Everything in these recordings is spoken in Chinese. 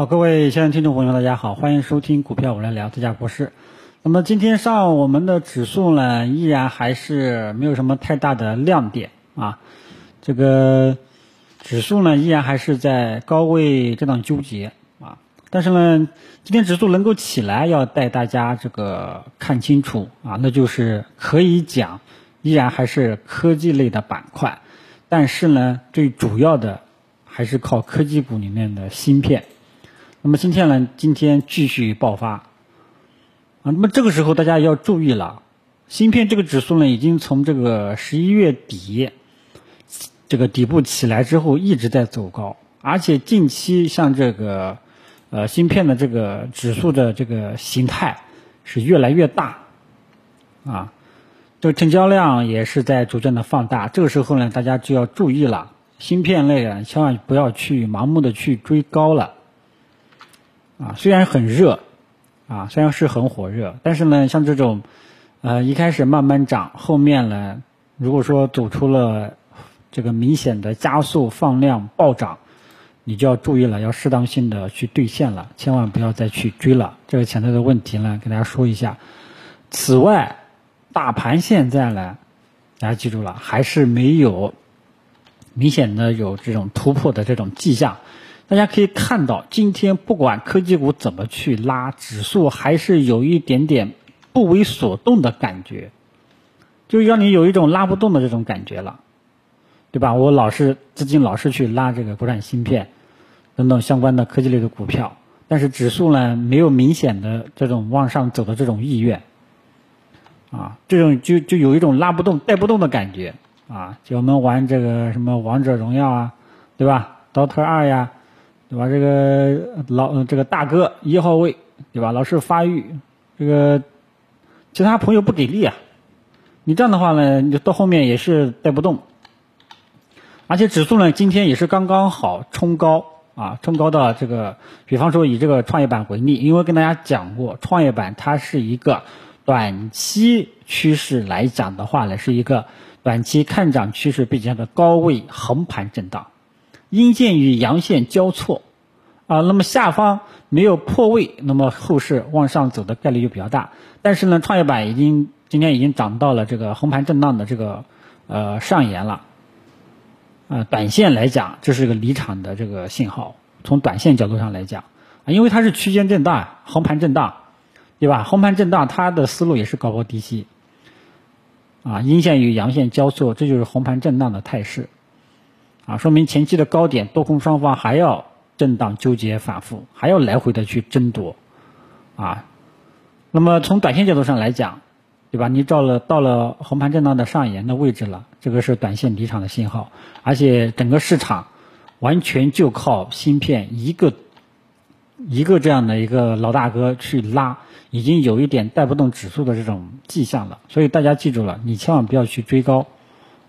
好，各位亲爱的听众朋友，大家好，欢迎收听股票我来聊，这家国师。那么今天上午我们的指数呢，依然还是没有什么太大的亮点啊。这个指数呢，依然还是在高位震荡纠结啊。但是呢，今天指数能够起来，要带大家这个看清楚啊，那就是可以讲，依然还是科技类的板块，但是呢，最主要的还是靠科技股里面的芯片。那么今天呢？今天继续爆发啊！那么这个时候大家要注意了，芯片这个指数呢，已经从这个十一月底这个底部起来之后，一直在走高，而且近期像这个呃芯片的这个指数的这个形态是越来越大啊，这个成交量也是在逐渐的放大。这个时候呢，大家就要注意了，芯片类啊，千万不要去盲目的去追高了。啊，虽然很热，啊，虽然是很火热，但是呢，像这种，呃，一开始慢慢涨，后面呢，如果说走出了这个明显的加速放量暴涨，你就要注意了，要适当性的去兑现了，千万不要再去追了。这个潜在的问题呢，给大家说一下。此外，大盘现在呢，大家记住了，还是没有明显的有这种突破的这种迹象。大家可以看到，今天不管科技股怎么去拉，指数还是有一点点不为所动的感觉，就让你有一种拉不动的这种感觉了，对吧？我老是资金老是去拉这个国产芯片等等相关的科技类的股票，但是指数呢没有明显的这种往上走的这种意愿，啊，这种就就有一种拉不动、带不动的感觉啊。就我们玩这个什么王者荣耀啊，对吧？DOTA 二呀。对吧？这个老这个大哥一号位，对吧？老是发育，这个其他朋友不给力啊！你这样的话呢，你到后面也是带不动。而且指数呢，今天也是刚刚好冲高啊，冲高到这个，比方说以这个创业板为例，因为跟大家讲过，创业板它是一个短期趋势来讲的话呢，是一个短期看涨趋势，并且的高位横盘震荡。阴线与阳线交错，啊，那么下方没有破位，那么后市往上走的概率就比较大。但是呢，创业板已经今天已经涨到了这个横盘震荡的这个呃上沿了，啊，短线来讲这是一个离场的这个信号。从短线角度上来讲，啊，因为它是区间震荡，横盘震荡，对吧？横盘震荡它的思路也是高高低吸，啊，阴线与阳线交错，这就是横盘震荡的态势。啊，说明前期的高点多空双方还要震荡纠结反复，还要来回的去争夺，啊，那么从短线角度上来讲，对吧？你到了到了横盘震荡的上沿的位置了，这个是短线离场的信号，而且整个市场完全就靠芯片一个一个这样的一个老大哥去拉，已经有一点带不动指数的这种迹象了，所以大家记住了，你千万不要去追高，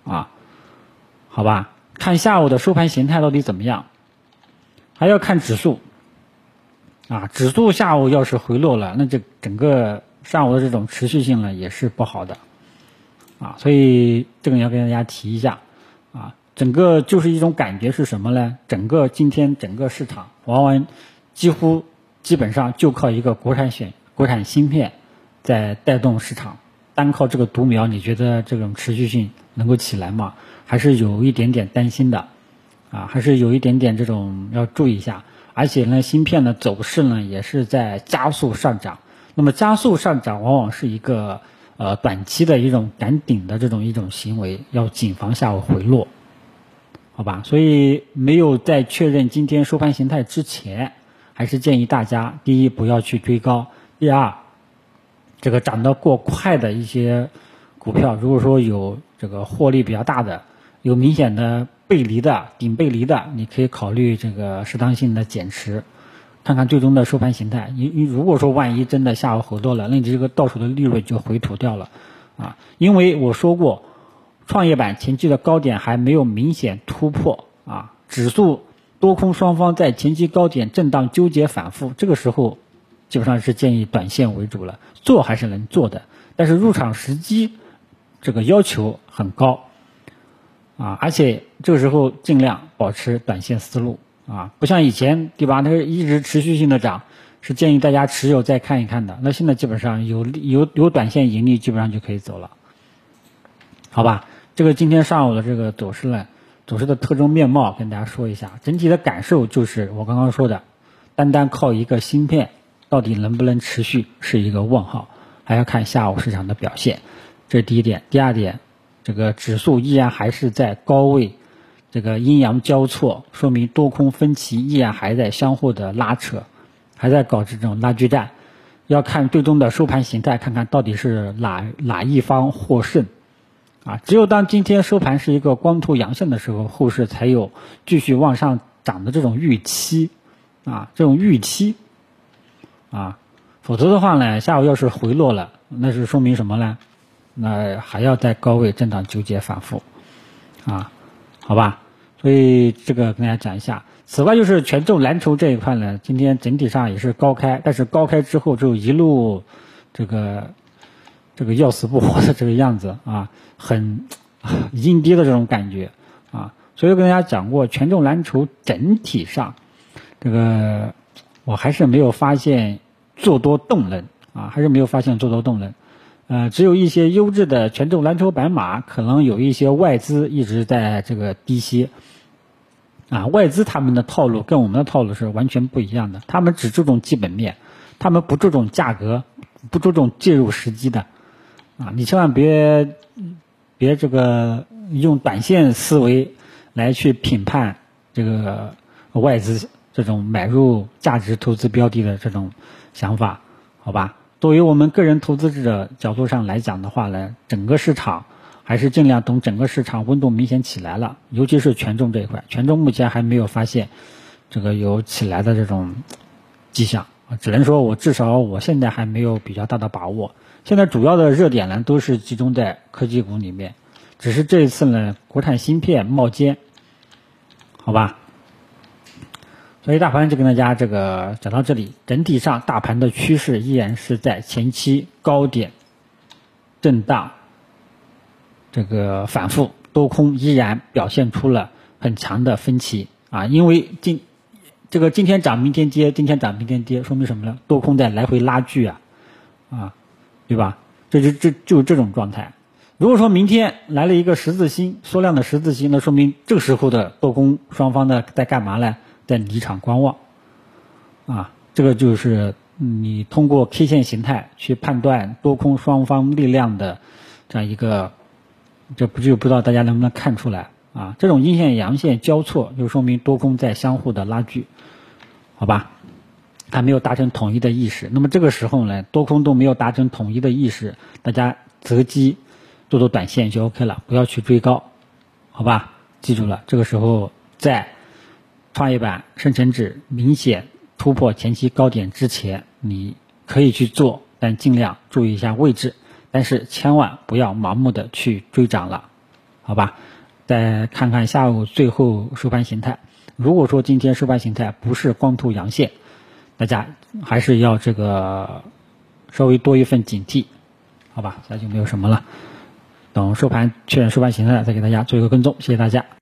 啊，好吧？看下午的收盘形态到底怎么样，还要看指数，啊，指数下午要是回落了，那这整个上午的这种持续性呢也是不好的，啊，所以这个要跟大家提一下，啊，整个就是一种感觉是什么呢？整个今天整个市场往往几乎基本上就靠一个国产选国产芯片在带动市场，单靠这个独苗，你觉得这种持续性能够起来吗？还是有一点点担心的，啊，还是有一点点这种要注意一下。而且呢，芯片的走势呢也是在加速上涨。那么加速上涨往往是一个呃短期的一种赶顶的这种一种行为，要谨防下午回落，好吧？所以没有在确认今天收盘形态之前，还是建议大家：第一，不要去追高；第二，这个涨得过快的一些股票，如果说有这个获利比较大的。有明显的背离的顶背离的，你可以考虑这个适当性的减持，看看最终的收盘形态。你你如果说万一真的下午回落了，那你这个到手的利润就回吐掉了啊！因为我说过，创业板前期的高点还没有明显突破啊，指数多空双方在前期高点震荡纠结反复，这个时候基本上是建议短线为主了，做还是能做的，但是入场时机这个要求很高。啊，而且这个时候尽量保持短线思路啊，不像以前对吧？它是一直持续性的涨，是建议大家持有再看一看的。那现在基本上有有有短线盈利，基本上就可以走了，好吧？这个今天上午的这个走势呢，走势的特征面貌跟大家说一下，整体的感受就是我刚刚说的，单单靠一个芯片到底能不能持续是一个问号，还要看下午市场的表现，这是第一点。第二点，这个指数依然还是在高位。这个阴阳交错，说明多空分歧依然还在相互的拉扯，还在搞这种拉锯战。要看最终的收盘形态，看看到底是哪哪一方获胜。啊，只有当今天收盘是一个光头阳线的时候，后市才有继续往上涨的这种预期。啊，这种预期。啊，否则的话呢，下午要是回落了，那是说明什么呢？那还要在高位震荡纠结反复。啊。好吧，所以这个跟大家讲一下。此外，就是权重蓝筹这一块呢，今天整体上也是高开，但是高开之后就一路这个这个要死不活的这个样子啊，很阴跌的这种感觉啊。所以跟大家讲过，权重蓝筹整体上这个我还是没有发现做多动能啊，还是没有发现做多动能。呃，只有一些优质的权重蓝筹白马，可能有一些外资一直在这个低吸。啊，外资他们的套路跟我们的套路是完全不一样的，他们只注重基本面，他们不注重价格，不注重介入时机的。啊，你千万别别这个用短线思维来去评判这个外资这种买入价值投资标的的这种想法，好吧？作为我们个人投资者角度上来讲的话呢，整个市场还是尽量等整个市场温度明显起来了，尤其是权重这一块，权重目前还没有发现这个有起来的这种迹象，只能说我至少我现在还没有比较大的把握。现在主要的热点呢都是集中在科技股里面，只是这一次呢国产芯片冒尖，好吧？所以大盘就跟大家这个讲到这里，整体上大盘的趋势依然是在前期高点震荡，这个反复多空依然表现出了很强的分歧啊！因为今这个今天涨明天跌，今天涨明天跌，说明什么呢？多空在来回拉锯啊，啊，对吧？这就这就是这种状态。如果说明天来了一个十字星缩量的十字星，那说明这个时候的多空双方的在干嘛呢？在离场观望，啊，这个就是你通过 K 线形态去判断多空双方力量的这样一个，这不就不知道大家能不能看出来啊？这种阴线阳线交错，就说明多空在相互的拉锯，好吧？还没有达成统一的意识。那么这个时候呢，多空都没有达成统一的意识，大家择机做做短线就 OK 了，不要去追高，好吧？记住了，这个时候在。创业板、深成指明显突破前期高点之前，你可以去做，但尽量注意一下位置，但是千万不要盲目的去追涨了，好吧？再看看下午最后收盘形态，如果说今天收盘形态不是光头阳线，大家还是要这个稍微多一份警惕，好吧？那就没有什么了，等收盘确认收盘形态再给大家做一个跟踪，谢谢大家。